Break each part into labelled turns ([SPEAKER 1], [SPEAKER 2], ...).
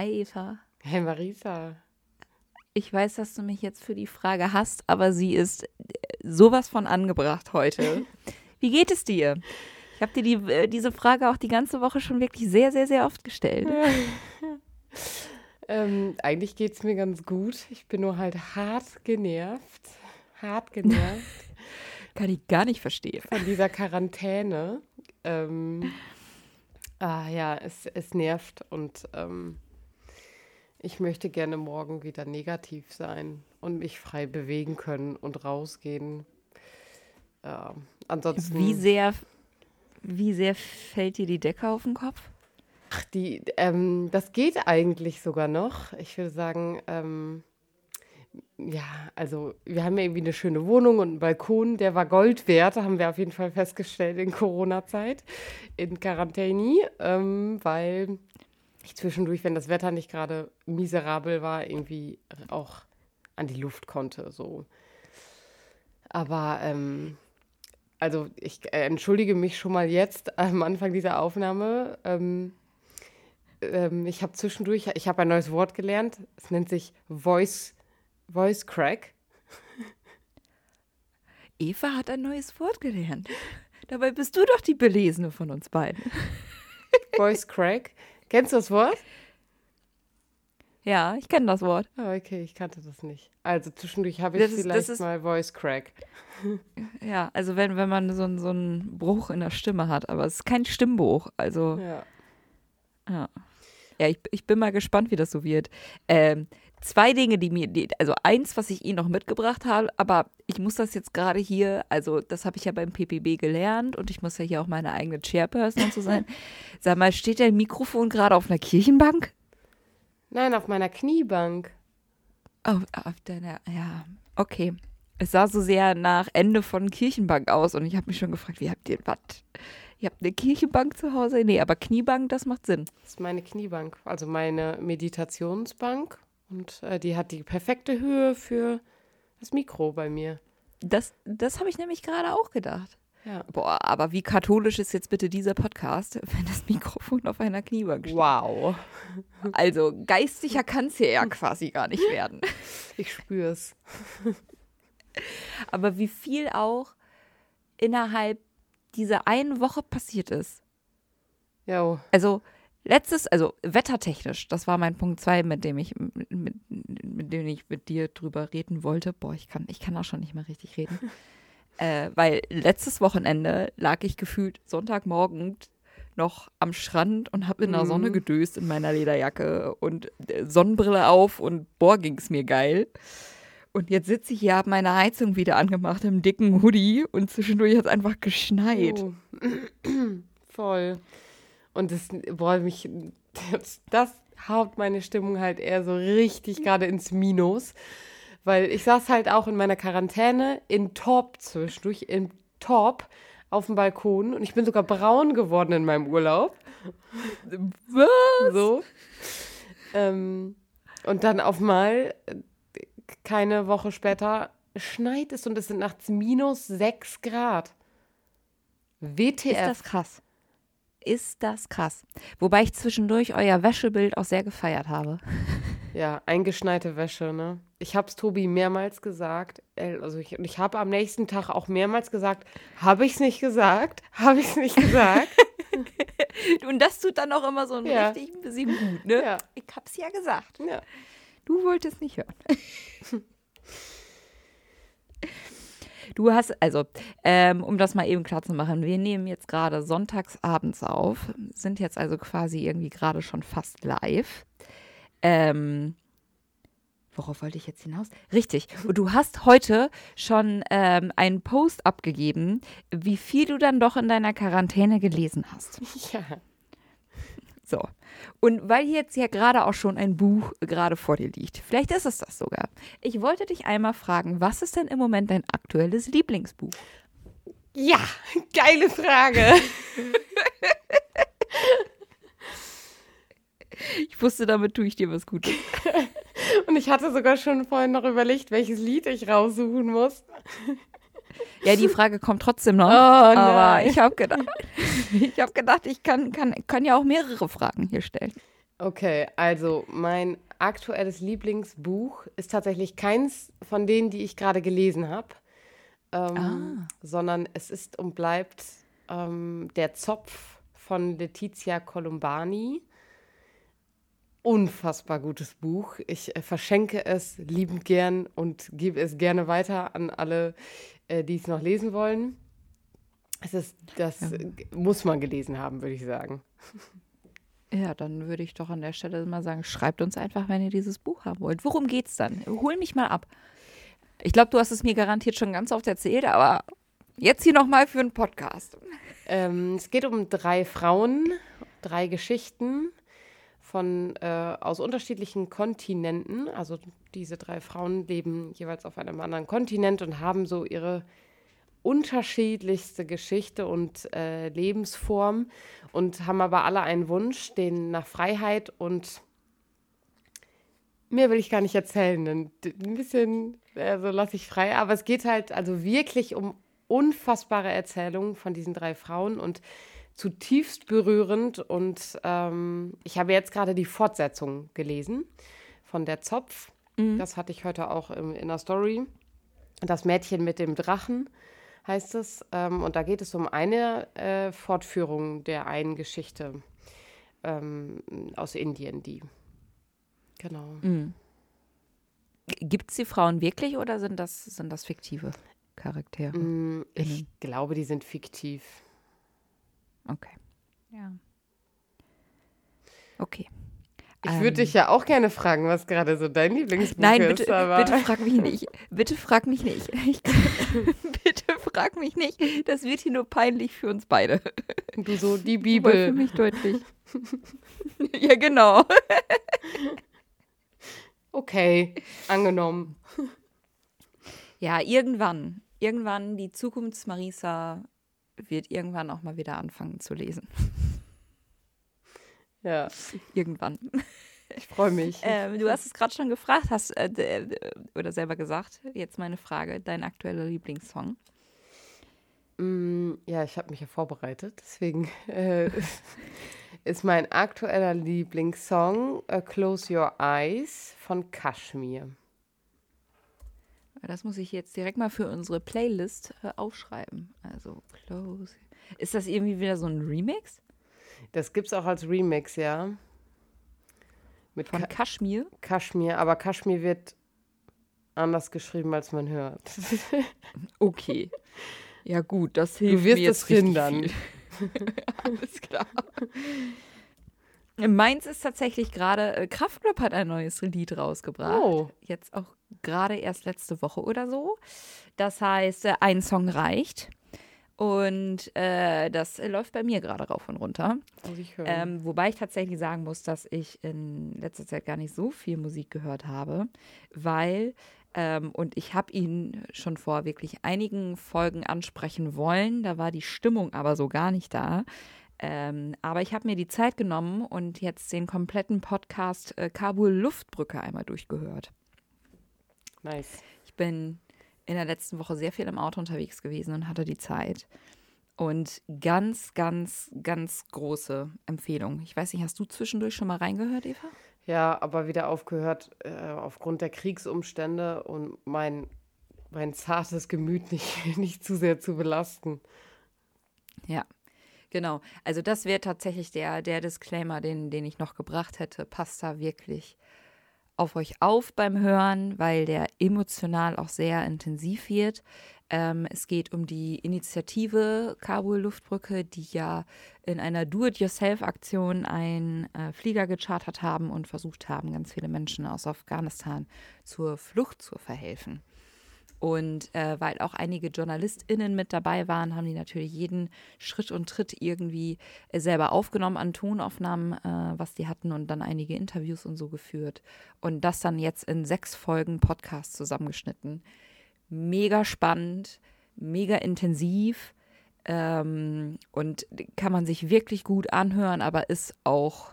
[SPEAKER 1] Hi Eva.
[SPEAKER 2] Hey Marisa.
[SPEAKER 1] Ich weiß, dass du mich jetzt für die Frage hast, aber sie ist äh, sowas von angebracht heute. Wie geht es dir? Ich habe dir die, äh, diese Frage auch die ganze Woche schon wirklich sehr, sehr, sehr oft gestellt.
[SPEAKER 2] ähm, eigentlich geht es mir ganz gut. Ich bin nur halt hart genervt. Hart genervt.
[SPEAKER 1] Kann ich gar nicht verstehen.
[SPEAKER 2] Von dieser Quarantäne. Ähm, ah ja, es, es nervt und ähm, ich möchte gerne morgen wieder negativ sein und mich frei bewegen können und rausgehen. Ja, ansonsten.
[SPEAKER 1] Wie sehr, wie sehr fällt dir die Decke auf den Kopf?
[SPEAKER 2] Ach, die, ähm, das geht eigentlich sogar noch. Ich würde sagen, ähm, ja, also wir haben ja irgendwie eine schöne Wohnung und einen Balkon, der war Gold wert, haben wir auf jeden Fall festgestellt in Corona-Zeit, in Quarantäne, ähm, weil ich zwischendurch, wenn das Wetter nicht gerade miserabel war, irgendwie auch an die Luft konnte. So. Aber ähm, also ich äh, entschuldige mich schon mal jetzt am Anfang dieser Aufnahme. Ähm, ähm, ich habe zwischendurch, ich habe ein neues Wort gelernt. Es nennt sich Voice, Voice Crack.
[SPEAKER 1] Eva hat ein neues Wort gelernt. Dabei bist du doch die Belesene von uns beiden.
[SPEAKER 2] Voice Crack. Kennst du das Wort?
[SPEAKER 1] Ja, ich kenne das Wort.
[SPEAKER 2] Oh, okay, ich kannte das nicht. Also zwischendurch habe ich das vielleicht ist, mal Voice Crack.
[SPEAKER 1] Ja, also wenn, wenn man so, so einen Bruch in der Stimme hat, aber es ist kein Stimmbruch. Also.
[SPEAKER 2] Ja.
[SPEAKER 1] Ja, ja ich, ich bin mal gespannt, wie das so wird. Ähm, zwei Dinge, die mir, die, also eins, was ich Ihnen noch mitgebracht habe, aber ich muss das jetzt gerade hier, also das habe ich ja beim PPB gelernt und ich muss ja hier auch meine eigene Chairperson so sein. Sag mal, steht dein Mikrofon gerade auf einer Kirchenbank?
[SPEAKER 2] Nein, auf meiner Kniebank.
[SPEAKER 1] Oh, auf deiner, ja, okay. Es sah so sehr nach Ende von Kirchenbank aus und ich habe mich schon gefragt, wie habt ihr was? Ihr habt eine Kirchenbank zu Hause? Nee, aber Kniebank, das macht Sinn.
[SPEAKER 2] Das ist meine Kniebank, also meine Meditationsbank und äh, die hat die perfekte Höhe für das Mikro bei mir.
[SPEAKER 1] Das, das habe ich nämlich gerade auch gedacht.
[SPEAKER 2] Ja.
[SPEAKER 1] Boah, aber wie katholisch ist jetzt bitte dieser Podcast, wenn das Mikrofon auf einer Kniebank steht?
[SPEAKER 2] Wow.
[SPEAKER 1] Also geistiger kann es hier ja quasi gar nicht werden.
[SPEAKER 2] Ich spüre es.
[SPEAKER 1] Aber wie viel auch innerhalb dieser einen Woche passiert ist.
[SPEAKER 2] Ja.
[SPEAKER 1] Also Letztes, also wettertechnisch, das war mein Punkt 2, mit dem ich mit, mit, dem ich mit dir drüber reden wollte. Boah, ich kann, ich kann auch schon nicht mehr richtig reden. äh, weil letztes Wochenende lag ich gefühlt Sonntagmorgen noch am Strand und habe in der Sonne mhm. gedöst in meiner Lederjacke und äh, Sonnenbrille auf und boah, ging es mir geil. Und jetzt sitze ich hier, habe meine Heizung wieder angemacht im dicken Hoodie und zwischendurch hat es einfach geschneit.
[SPEAKER 2] Oh. Voll. Und das, boah, mich, das, das haut meine Stimmung halt eher so richtig gerade ins Minus. Weil ich saß halt auch in meiner Quarantäne in Top zwischendurch, im Top auf dem Balkon und ich bin sogar braun geworden in meinem Urlaub.
[SPEAKER 1] Was?
[SPEAKER 2] So. Ähm, und dann auf mal, keine Woche später, schneit es und es sind nachts minus 6 Grad. WTF. Ist
[SPEAKER 1] das krass ist das krass. Wobei ich zwischendurch euer Wäschebild auch sehr gefeiert habe.
[SPEAKER 2] Ja, eingeschneite Wäsche, ne? Ich habe es Tobi mehrmals gesagt. Also ich, ich habe am nächsten Tag auch mehrmals gesagt, habe ich es nicht gesagt? Habe ich es nicht gesagt?
[SPEAKER 1] Und das tut dann auch immer so ein ja. richtig ein bisschen gut, ne?
[SPEAKER 2] Ja.
[SPEAKER 1] Ich hab's ja gesagt.
[SPEAKER 2] Ja.
[SPEAKER 1] Du wolltest nicht hören. Du hast, also, ähm, um das mal eben klar zu machen, wir nehmen jetzt gerade sonntags abends auf, sind jetzt also quasi irgendwie gerade schon fast live. Ähm, worauf wollte ich jetzt hinaus? Richtig. Und du hast heute schon ähm, einen Post abgegeben, wie viel du dann doch in deiner Quarantäne gelesen hast.
[SPEAKER 2] Ja.
[SPEAKER 1] So. Und weil jetzt ja gerade auch schon ein Buch gerade vor dir liegt, vielleicht ist es das sogar. Ich wollte dich einmal fragen, was ist denn im Moment dein aktuelles Lieblingsbuch?
[SPEAKER 2] Ja, geile Frage.
[SPEAKER 1] ich wusste, damit tue ich dir was Gutes.
[SPEAKER 2] Und ich hatte sogar schon vorhin noch überlegt, welches Lied ich raussuchen muss.
[SPEAKER 1] Ja, die Frage kommt trotzdem noch. Oh,
[SPEAKER 2] aber
[SPEAKER 1] ich habe gedacht, ich habe gedacht, ich kann, kann, kann ja auch mehrere Fragen hier stellen.
[SPEAKER 2] Okay, also mein aktuelles Lieblingsbuch ist tatsächlich keins von denen, die ich gerade gelesen habe, ähm,
[SPEAKER 1] Ah.
[SPEAKER 2] sondern es ist und bleibt ähm, Der Zopf von Letizia Colombani. Unfassbar gutes Buch. Ich äh, verschenke es liebend gern und gebe es gerne weiter an alle, äh, die es noch lesen wollen. Es ist, das
[SPEAKER 1] Ja.
[SPEAKER 2] muss man gelesen haben, würde ich sagen.
[SPEAKER 1] Ja, dann würde ich doch an der Stelle mal sagen, schreibt uns einfach, wenn ihr dieses Buch haben wollt. Worum geht's dann? Hol mich mal ab. Ich glaube, du hast es mir garantiert schon ganz oft erzählt, aber jetzt hier nochmal für einen Podcast.
[SPEAKER 2] Ähm, es geht um drei Frauen, drei Geschichten von äh, aus unterschiedlichen Kontinenten. Also diese drei Frauen leben jeweils auf einem anderen Kontinent und haben so ihre unterschiedlichste Geschichte und äh, Lebensform und haben aber alle einen Wunsch, den nach Freiheit und mehr will ich gar nicht erzählen. Ein, bisschen, also lasse ich frei. Aber es geht halt also wirklich um unfassbare Erzählungen von diesen drei Frauen und zutiefst berührend. Und ähm, ich habe jetzt gerade die Fortsetzung gelesen von Der Zopf. Das hatte ich heute auch im, in der Story. Das Mädchen mit dem Drachen heißt es. Ähm, und da geht es um eine äh, Fortführung der einen Geschichte ähm, aus Indien, die. Genau.
[SPEAKER 1] Gibt es die Frauen wirklich oder sind das, sind das fiktive Charaktere?
[SPEAKER 2] Mm, Ich glaube, die sind fiktiv.
[SPEAKER 1] Okay. Ja. Okay.
[SPEAKER 2] Ich
[SPEAKER 1] Ähm.
[SPEAKER 2] würde dich ja auch gerne fragen, was gerade so dein Lieblingsbuch
[SPEAKER 1] Nein,
[SPEAKER 2] ist.
[SPEAKER 1] bitte,
[SPEAKER 2] aber
[SPEAKER 1] bitte frag mich nicht. Bitte frag mich nicht. Ich, bitte frag mich nicht. Das wird hier nur peinlich für uns beide.
[SPEAKER 2] du so die
[SPEAKER 1] Aber für
[SPEAKER 2] Bibel.
[SPEAKER 1] mich deutlich. ja, genau.
[SPEAKER 2] Okay, angenommen.
[SPEAKER 1] Ja, irgendwann. Irgendwann, die Zukunfts-Marisa wird irgendwann auch mal wieder anfangen zu lesen.
[SPEAKER 2] Ja,
[SPEAKER 1] Irgendwann.
[SPEAKER 2] ich freue mich.
[SPEAKER 1] Ähm, du hast es gerade schon gefragt, hast äh, äh, oder selber gesagt. Jetzt meine Frage: Dein aktueller Lieblingssong?
[SPEAKER 2] Mm, ja, ich habe mich ja vorbereitet, deswegen äh, ist mein aktueller Lieblingssong äh, Close Your Eyes von Kashmir.
[SPEAKER 1] Das muss ich jetzt direkt mal für unsere Playlist äh, aufschreiben. Also close. Ist das irgendwie wieder so ein Remix
[SPEAKER 2] Das gibt's auch als Remix, ja. Mit
[SPEAKER 1] von
[SPEAKER 2] Ka
[SPEAKER 1] Kashmir?
[SPEAKER 2] Kashmir, aber Kashmir wird anders geschrieben, als man hört.
[SPEAKER 1] Okay. Ja gut, das hilft
[SPEAKER 2] Du wirst
[SPEAKER 1] mir
[SPEAKER 2] es
[SPEAKER 1] jetzt richtig
[SPEAKER 2] hindern.
[SPEAKER 1] Alles klar. Meins ist tatsächlich gerade, äh, Kraftklub hat ein neues Lied rausgebracht.
[SPEAKER 2] Oh.
[SPEAKER 1] Jetzt auch gerade erst letzte Woche oder so. Das heißt, äh, ein Song reicht. Und äh, das läuft bei mir gerade rauf und runter.
[SPEAKER 2] Ich.
[SPEAKER 1] Ähm, wobei ich tatsächlich sagen muss, dass ich in letzter Zeit gar nicht so viel Musik gehört habe, weil, ähm, und ich habe ihn schon vor wirklich einigen Folgen ansprechen wollen, da war die Stimmung aber so gar nicht da. Ähm, aber ich habe mir die Zeit genommen und jetzt den kompletten Podcast äh, Kabul Luftbrücke einmal durchgehört.
[SPEAKER 2] Nice.
[SPEAKER 1] Ich bin in der letzten Woche sehr viel im Auto unterwegs gewesen und hatte die Zeit. Und ganz, ganz, ganz große Empfehlung. Ich weiß nicht, hast du zwischendurch schon mal reingehört, Eva?
[SPEAKER 2] Ja, aber wieder aufgehört äh, aufgrund der Kriegsumstände und mein, mein zartes Gemüt nicht, nicht zu sehr zu belasten.
[SPEAKER 1] Ja, genau. Also das wäre tatsächlich der, der Disclaimer, den, den ich noch gebracht hätte. Passt da wirklich auf euch auf beim Hören, weil der emotional auch sehr intensiv wird. Ähm, es geht um die Initiative Kabul Luftbrücke, die ja in einer Do-it-yourself-Aktion einen äh, Flieger gechartert haben und versucht haben, ganz viele Menschen aus Afghanistan zur Flucht zu verhelfen. Und äh, weil auch einige JournalistInnen mit dabei waren, haben die natürlich jeden Schritt und Tritt irgendwie äh, selber aufgenommen an Tonaufnahmen, äh, was die hatten und dann einige Interviews und so geführt. Und das dann jetzt in sechs Folgen Podcast zusammengeschnitten. Mega spannend, mega intensiv ähm, und kann man sich wirklich gut anhören, aber ist auch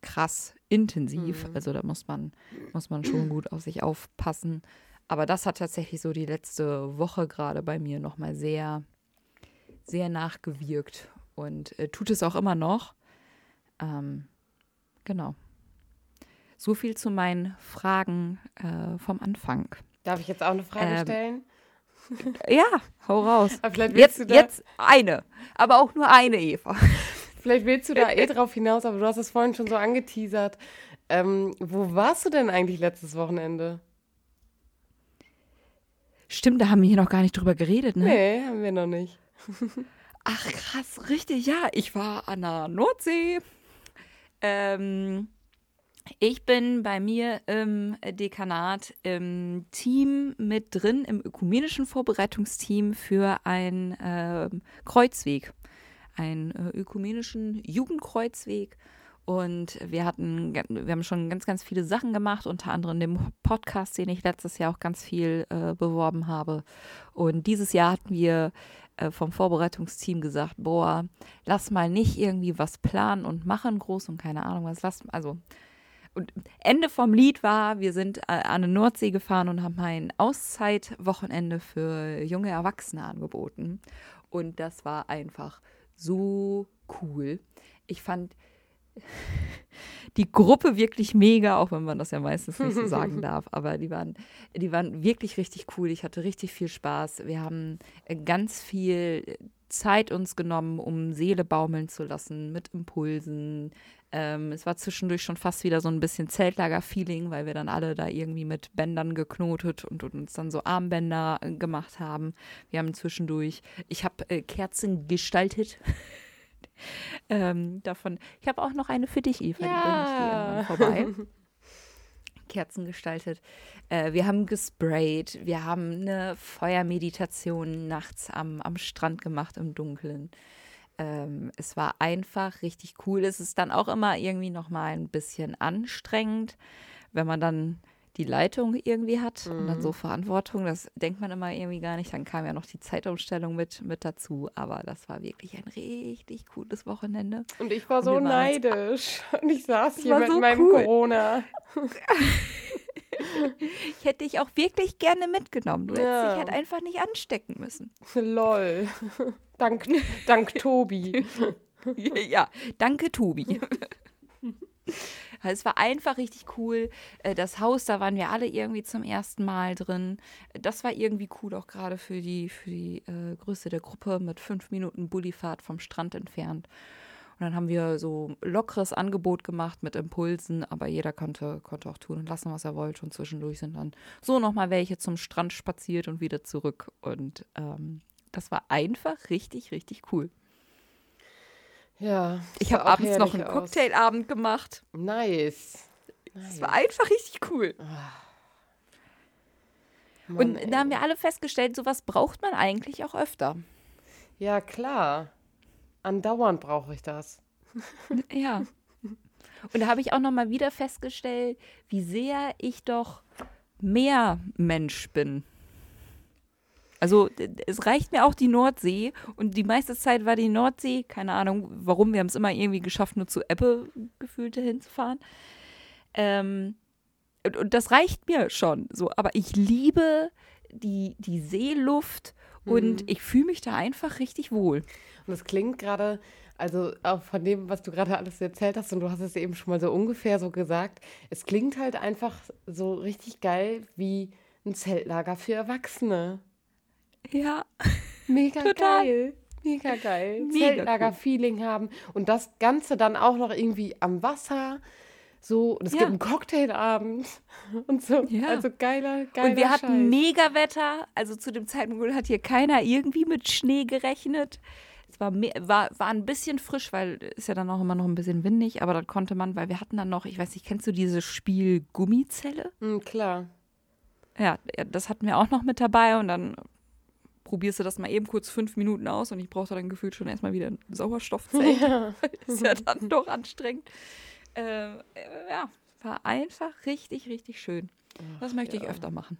[SPEAKER 1] krass intensiv. Also da muss man, muss man schon gut auf sich aufpassen. Aber das hat tatsächlich so die letzte Woche gerade bei mir nochmal sehr, sehr nachgewirkt und äh, tut es auch immer noch. Ähm, genau. so viel zu meinen Fragen äh, vom Anfang.
[SPEAKER 2] Darf ich jetzt auch eine Frage
[SPEAKER 1] Ähm,
[SPEAKER 2] stellen?
[SPEAKER 1] Ja, hau raus.
[SPEAKER 2] Aber vielleicht willst,
[SPEAKER 1] Jetzt,
[SPEAKER 2] du da,
[SPEAKER 1] jetzt eine, aber auch nur eine, Eva.
[SPEAKER 2] vielleicht willst du da eh drauf hinaus, aber du hast es vorhin schon so angeteasert. Ähm, wo warst du denn eigentlich letztes Wochenende?
[SPEAKER 1] Stimmt, da haben wir hier noch gar nicht drüber geredet, ne?
[SPEAKER 2] Nee, haben wir noch nicht.
[SPEAKER 1] Ach krass, richtig, ja. Ich war an der Nordsee. Ähm, ich bin bei mir im Dekanat im Team mit drin, im ökumenischen Vorbereitungsteam für einen ähm, Kreuzweg, einen äh, ökumenischen Jugendkreuzweg. Und wir hatten, wir haben schon ganz, ganz viele Sachen gemacht, unter anderem den Podcast, den ich letztes Jahr auch ganz viel äh, beworben habe. Und dieses Jahr hatten wir äh, vom Vorbereitungsteam gesagt, boah, lass mal nicht irgendwie was planen und machen groß und keine Ahnung was, lass, also und Ende vom Lied war, wir sind äh, an die Nordsee gefahren und haben ein Auszeitwochenende für junge Erwachsene angeboten. Und das war einfach so cool. Ich fand die Gruppe wirklich mega, auch wenn man das ja meistens nicht so sagen darf. Aber die waren, die waren wirklich richtig cool. Ich hatte richtig viel Spaß. Wir haben äh, ganz viel Zeit uns genommen, um Seele baumeln zu lassen mit Impulsen. Ähm, es war zwischendurch schon fast wieder so ein bisschen Zeltlager-Feeling, weil wir dann alle da irgendwie mit Bändern geknotet und, und uns dann so Armbänder äh, gemacht haben. Wir haben zwischendurch, ich habe äh, Kerzen gestaltet. ähm, davon, ich habe auch noch eine für dich, Eva, die bringe ich dir vorbei. Kerzen gestaltet. Äh, wir haben gesprayt. Wir haben eine Feuermeditation nachts am, am Strand gemacht im Dunkeln. Ähm, es war einfach richtig cool. Es ist dann auch immer irgendwie noch mal ein bisschen anstrengend, wenn man dann die Leitung irgendwie hat und dann so Verantwortung. Das denkt man immer irgendwie gar nicht. Dann kam ja noch die Zeitumstellung mit, mit dazu. Aber das war wirklich ein richtig cooles Wochenende.
[SPEAKER 2] Und ich war
[SPEAKER 1] Und
[SPEAKER 2] so neidisch. Und ich saß hier mit
[SPEAKER 1] so
[SPEAKER 2] meinem
[SPEAKER 1] cool.
[SPEAKER 2] Corona.
[SPEAKER 1] Ich hätte dich auch wirklich gerne mitgenommen. Du hättest
[SPEAKER 2] Ja.
[SPEAKER 1] dich halt einfach nicht anstecken müssen.
[SPEAKER 2] Lol. Dank, dank Tobi.
[SPEAKER 1] ja, danke, Tobi. Es war einfach richtig cool. Äh, Das Haus, da waren wir alle irgendwie zum ersten Mal drin. Das war irgendwie cool, auch gerade für die, für die äh, Größe der Gruppe mit fünf Minuten Bullifahrt vom Strand entfernt. Und dann haben wir so lockeres Angebot gemacht mit Impulsen, aber jeder konnte, konnte auch tun und lassen, was er wollte. Und zwischendurch sind dann so nochmal welche zum Strand spaziert und wieder zurück. Und ähm, das war einfach richtig, richtig cool.
[SPEAKER 2] Ja.
[SPEAKER 1] Ich habe abends noch einen
[SPEAKER 2] aus.
[SPEAKER 1] Cocktailabend gemacht.
[SPEAKER 2] Nice.
[SPEAKER 1] Es war einfach richtig cool.
[SPEAKER 2] Mann,
[SPEAKER 1] Und
[SPEAKER 2] ey.
[SPEAKER 1] da haben wir alle festgestellt, sowas braucht man eigentlich auch öfter.
[SPEAKER 2] Ja, klar. Andauernd brauche ich das.
[SPEAKER 1] Ja. Und da habe ich auch noch mal wieder festgestellt, wie sehr ich doch mehr Mensch bin. Also es reicht mir auch die Nordsee und die meiste Zeit war die Nordsee, keine Ahnung warum, wir haben es immer irgendwie geschafft, nur zu Ebbe gefühlt dahin zu fahren. Ähm, und, und das reicht mir schon so, aber ich liebe die, die Seeluft und ich fühle mich da einfach richtig wohl.
[SPEAKER 2] Und es klingt gerade, also auch von dem, was du gerade alles erzählt hast, und du hast es eben schon mal so ungefähr so gesagt, es klingt halt einfach so richtig geil wie ein Zeltlager für Erwachsene.
[SPEAKER 1] Ja.
[SPEAKER 2] Mega
[SPEAKER 1] Total.
[SPEAKER 2] geil. Mega geil.
[SPEAKER 1] Mega
[SPEAKER 2] Zeltlager-Feeling haben. Und das Ganze dann auch noch irgendwie am Wasser. So, und es
[SPEAKER 1] Ja.
[SPEAKER 2] gibt einen Cocktailabend und so.
[SPEAKER 1] Ja.
[SPEAKER 2] Also geiler, geiler
[SPEAKER 1] Und wir hatten mega Wetter. Also zu dem Zeitpunkt hat hier keiner irgendwie mit Schnee gerechnet. Es war, war, war ein bisschen frisch, weil ist ja dann auch immer noch ein bisschen windig, aber dann konnte man, weil wir hatten dann noch, ich weiß nicht, kennst du dieses Spiel Gummizelle?
[SPEAKER 2] Hm, klar.
[SPEAKER 1] Ja, das hatten wir auch noch mit dabei und dann probierst du das mal eben kurz fünf Minuten aus und ich brauchte dann gefühlt schon erstmal wieder ein Sauerstoffzelt.
[SPEAKER 2] Ja.
[SPEAKER 1] ist ja dann doch anstrengend. Äh, äh, ja, war einfach richtig, richtig schön. Das möchte ich
[SPEAKER 2] ja.
[SPEAKER 1] öfter machen.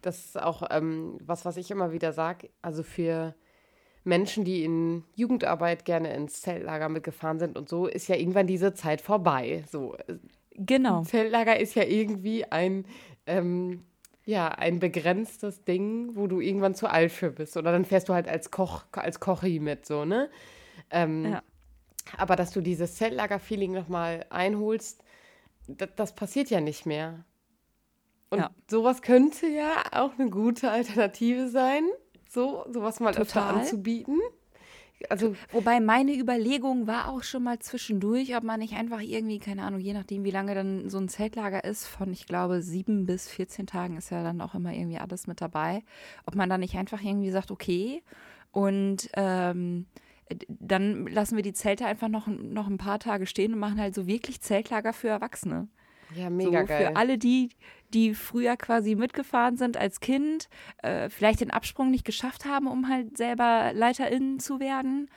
[SPEAKER 2] Das ist auch ähm, was, was ich immer wieder sage. Also für Menschen, die in Jugendarbeit gerne ins Zeltlager mitgefahren sind und so, ist ja irgendwann diese Zeit vorbei. So, äh,
[SPEAKER 1] Genau.
[SPEAKER 2] Zeltlager ist ja irgendwie ein, ähm, ja, ein begrenztes Ding, wo du irgendwann zu alt für bist. Oder dann fährst du halt als Koch, als Kochi mit, so, ne? Ähm,
[SPEAKER 1] Ja.
[SPEAKER 2] Aber dass du dieses Zeltlager-Feeling nochmal einholst, das, passiert ja nicht mehr. Und
[SPEAKER 1] Ja.
[SPEAKER 2] sowas könnte ja auch eine gute Alternative sein, so sowas mal öfter
[SPEAKER 1] Total.
[SPEAKER 2] anzubieten. Also
[SPEAKER 1] Wobei meine Überlegung war auch schon mal zwischendurch, ob man nicht einfach irgendwie, keine Ahnung, je nachdem, wie lange dann so ein Zeltlager ist, von ich glaube sieben bis 14 Tagen ist ja dann auch immer irgendwie alles mit dabei, ob man dann nicht einfach irgendwie sagt, okay, und ähm, dann lassen wir die Zelte einfach noch, noch ein paar Tage stehen und machen halt so wirklich Zeltlager für Erwachsene.
[SPEAKER 2] Ja, mega
[SPEAKER 1] so
[SPEAKER 2] geil.
[SPEAKER 1] Für alle die, die früher quasi mitgefahren sind als Kind, äh, vielleicht den Absprung nicht geschafft haben, um halt selber LeiterInnen zu werden.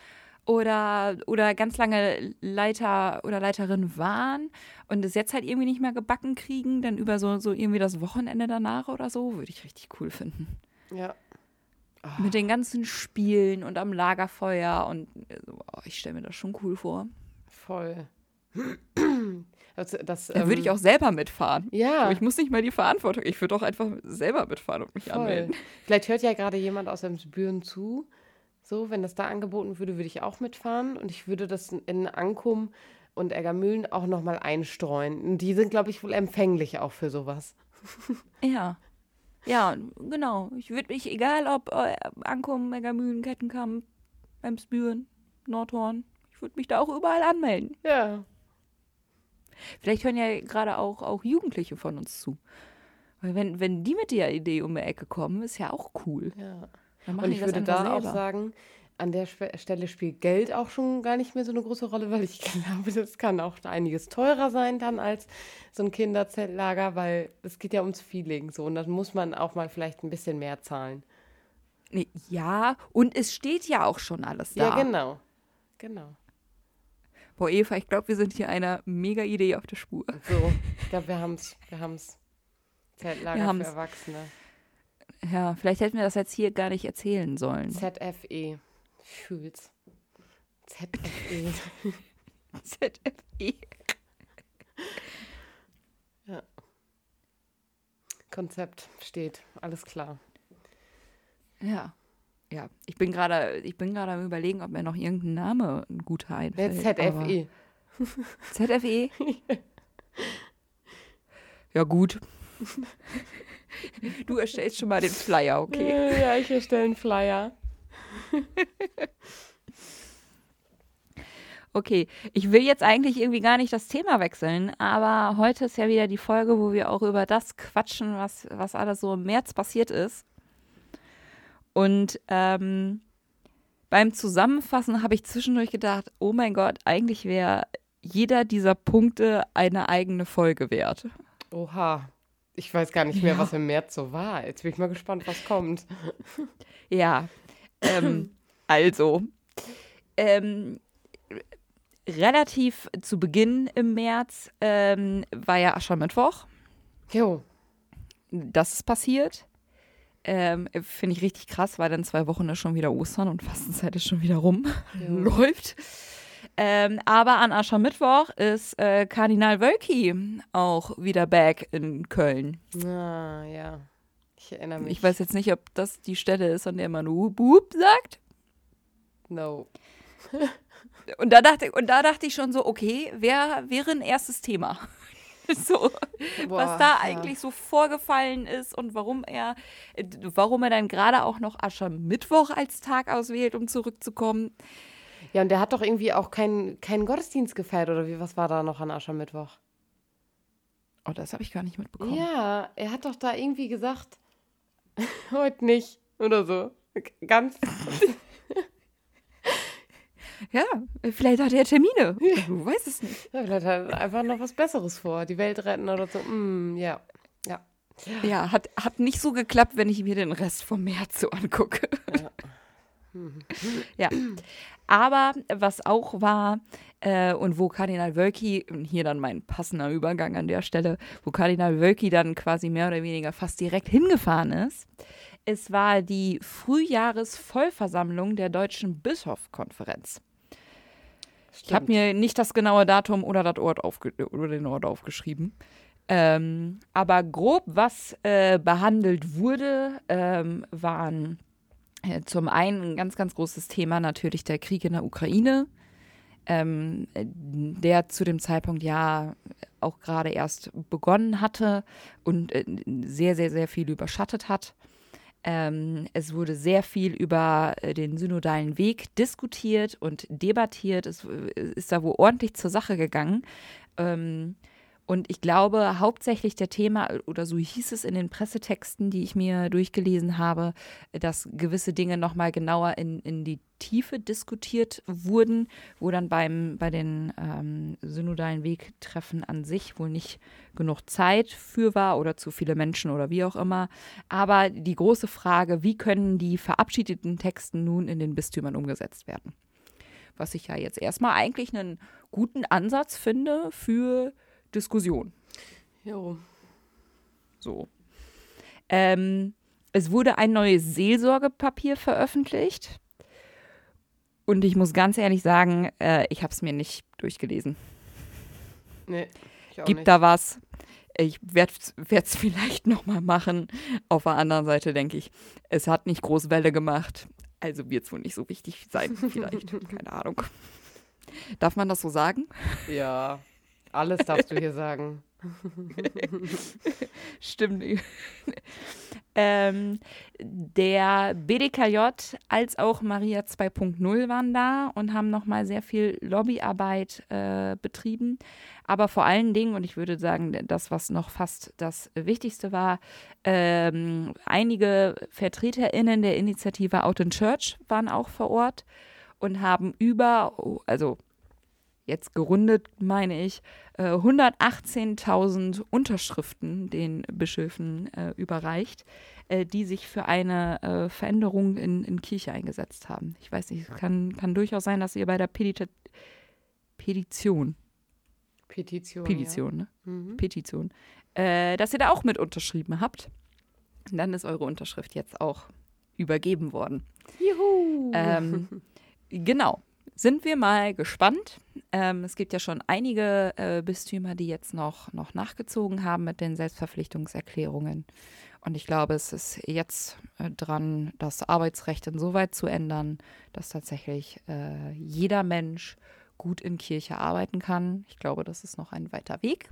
[SPEAKER 1] Oder, oder ganz lange Leiter oder Leiterin waren und es jetzt halt irgendwie nicht mehr gebacken kriegen, dann über so, so irgendwie das Wochenende danach oder so, würde ich richtig cool finden.
[SPEAKER 2] Ja.
[SPEAKER 1] Mit den ganzen Spielen und am Lagerfeuer und oh, ich stelle mir das schon cool vor.
[SPEAKER 2] Voll. Das, das,
[SPEAKER 1] Da würde ich auch selber mitfahren.
[SPEAKER 2] Ähm, Ja,
[SPEAKER 1] Aber ich muss nicht mal die Verantwortung. Ich würde doch einfach selber mitfahren und mich
[SPEAKER 2] voll.
[SPEAKER 1] anmelden.
[SPEAKER 2] Vielleicht hört ja gerade jemand aus Emsbüren zu. So, wenn das da angeboten würde, würde ich auch mitfahren und ich würde das in Ankum und Eggermühlen auch nochmal einstreuen. Und Die sind, glaube ich, wohl empfänglich auch für sowas.
[SPEAKER 1] Ja. Ja, genau. Ich würde mich, egal ob äh, Ankommen, Megamühlen, Kettenkamp, Emsbüren, Nordhorn, ich würde mich da auch überall anmelden.
[SPEAKER 2] Ja.
[SPEAKER 1] Vielleicht hören ja gerade auch, auch Jugendliche von uns zu. Weil wenn, wenn die mit der Idee um die Ecke kommen, ist ja auch cool.
[SPEAKER 2] ja. Und ich würde da auch
[SPEAKER 1] selber.
[SPEAKER 2] sagen, an der Stelle spielt Geld auch schon gar nicht mehr so eine große Rolle, weil ich glaube, das kann auch einiges teurer sein dann als so ein Kinderzeltlager, weil es geht ja ums Feeling so und dann muss man auch mal vielleicht ein bisschen mehr zahlen.
[SPEAKER 1] Ja, und es steht ja auch schon alles da.
[SPEAKER 2] Ja, genau. Genau.
[SPEAKER 1] Boah, Eva, ich glaube, wir sind hier einer mega Idee auf der Spur.
[SPEAKER 2] So, ich glaube, wir haben es. Wir haben es. Zeltlager
[SPEAKER 1] Wir
[SPEAKER 2] für
[SPEAKER 1] haben's.
[SPEAKER 2] Erwachsene.
[SPEAKER 1] Ja, vielleicht hätten wir das jetzt hier gar nicht erzählen sollen.
[SPEAKER 2] ZFE. Fühl's. ZFE.
[SPEAKER 1] ZFE.
[SPEAKER 2] Konzept steht. Alles klar.
[SPEAKER 1] Ja. Ja, ich bin gerade, ich bin gerade am überlegen, ob mir noch irgendein Name ein guter einfällt.
[SPEAKER 2] ZFE.
[SPEAKER 1] ZFE? ja, gut. Du erstellst schon mal den Flyer, okay?
[SPEAKER 2] Ja, ich erstelle einen Flyer.
[SPEAKER 1] Okay, ich will jetzt eigentlich irgendwie gar nicht das Thema wechseln, aber heute ist ja wieder die Folge, wo wir auch über das quatschen, was, was alles so im März passiert ist. Und ähm, beim Zusammenfassen habe ich zwischendurch gedacht, oh mein Gott, eigentlich wäre jeder dieser Punkte eine eigene Folge wert.
[SPEAKER 2] Oha. Ich weiß gar nicht mehr,
[SPEAKER 1] Ja.
[SPEAKER 2] was im März so war. Jetzt bin ich mal gespannt, was kommt.
[SPEAKER 1] Ja, ähm, also, ähm, relativ zu Beginn im März ähm, war ja Aschermittwoch.
[SPEAKER 2] Jo.
[SPEAKER 1] Das ist passiert. Ähm, Finde ich richtig krass, weil dann zwei Wochen ist schon wieder Ostern und Fastenzeit ist schon wieder rum.
[SPEAKER 2] Jo.
[SPEAKER 1] Läuft. Ähm, aber an Aschermittwoch ist äh, Kardinal Wölki auch wieder back in Köln.
[SPEAKER 2] Ah, ja. Ich erinnere mich.
[SPEAKER 1] Ich weiß jetzt nicht, ob das die Stelle ist, an der man Hup sagt.
[SPEAKER 2] No.
[SPEAKER 1] Und da dachte, und da dachte ich schon so, okay, wer wäre ein erstes Thema? so,
[SPEAKER 2] Boah,
[SPEAKER 1] was da
[SPEAKER 2] ja.
[SPEAKER 1] eigentlich so vorgefallen ist und warum er, warum er dann gerade auch noch Aschermittwoch als Tag auswählt, um zurückzukommen.
[SPEAKER 2] Ja, und der hat doch irgendwie auch keinen keinen Gottesdienst gefeiert, oder wie? Was war da noch an Aschermittwoch?
[SPEAKER 1] Oh, das habe ich gar nicht mitbekommen.
[SPEAKER 2] Ja, er hat doch da irgendwie gesagt, heute nicht oder so. Ganz.
[SPEAKER 1] Ja, vielleicht hat er Termine. Du weißt es nicht.
[SPEAKER 2] Ja, vielleicht hat er einfach noch was Besseres vor. Die Welt retten oder so. Mm, ja. Ja.
[SPEAKER 1] Ja, hat, hat nicht so geklappt, wenn ich mir den Rest vom März so angucke. Ja. Aber was auch war, äh, und wo Kardinal Wölki, hier dann mein passender Übergang an der Stelle, wo Kardinal Wölki dann quasi mehr oder weniger fast direkt hingefahren ist, es war die Frühjahresvollversammlung der Deutschen Bischofskonferenz. Ich habe mir nicht das genaue Datum oder, das Ort oder den Ort aufgeschrieben. Ähm, aber grob, was äh, behandelt wurde, ähm, waren äh, zum einen ein ganz, ganz großes Thema natürlich der Krieg in der Ukraine, ähm, äh, der zu dem Zeitpunkt ja auch gerade erst begonnen hatte und äh, sehr, sehr, sehr viel überschattet hat. Ähm, es wurde sehr viel über äh, den synodalen Weg diskutiert und debattiert. Es äh, ist da wohl ordentlich zur Sache gegangen. Ähm, und ich glaube, hauptsächlich der Thema, oder so hieß es in den Pressetexten, die ich mir durchgelesen habe, dass gewisse Dinge nochmal genauer in, in die Tiefe diskutiert wurden, wo dann beim, bei den ähm, synodalen Wegtreffen an sich wohl nicht genug Zeit für war oder zu viele Menschen oder wie auch immer. Aber die große Frage, wie können die verabschiedeten Texten nun in den Bistümern umgesetzt werden? Was ich ja jetzt erstmal eigentlich einen guten Ansatz finde für Diskussion.
[SPEAKER 2] Jo.
[SPEAKER 1] So. Ähm, es wurde ein neues Seelsorgepapier veröffentlicht. Und ich muss ganz ehrlich sagen, äh, ich habe es mir nicht durchgelesen.
[SPEAKER 2] Nee, ich auch
[SPEAKER 1] Gibt
[SPEAKER 2] nicht.
[SPEAKER 1] da was? Ich werde es vielleicht nochmal machen. Auf der anderen Seite denke ich, es hat nicht groß Welle gemacht. Also wird es wohl nicht so wichtig sein, vielleicht. Keine Ahnung. Darf man das so sagen?
[SPEAKER 2] Ja, alles darfst du hier sagen.
[SPEAKER 1] Stimmt. ähm, der BDKJ als auch Maria 2.0 waren da und haben nochmal sehr viel Lobbyarbeit äh, betrieben. Aber vor allen Dingen, und ich würde sagen, das, was noch fast das Wichtigste war, ähm, einige VertreterInnen der Initiative Out in Church waren auch vor Ort und haben über, also jetzt gerundet meine ich, äh, 118.000 Unterschriften den Bischöfen äh, überreicht, äh, die sich für eine äh, Veränderung in, in Kirche eingesetzt haben. Ich weiß nicht, es kann, kann durchaus sein, dass ihr bei der Pedita Petition,
[SPEAKER 2] Petition.
[SPEAKER 1] Petition, ne?
[SPEAKER 2] Ja. Mhm.
[SPEAKER 1] Petition, äh, dass ihr da auch mit unterschrieben habt. Und dann ist eure Unterschrift jetzt auch übergeben worden.
[SPEAKER 2] Juhu.
[SPEAKER 1] Ähm, genau. Sind wir mal gespannt. Ähm, es gibt ja schon einige äh, Bistümer, die jetzt noch, noch nachgezogen haben mit den Selbstverpflichtungserklärungen. Und ich glaube, es ist jetzt äh, dran, das Arbeitsrecht insoweit zu ändern, dass tatsächlich äh, jeder Mensch gut in Kirche arbeiten kann. Ich glaube, das ist noch ein weiter Weg.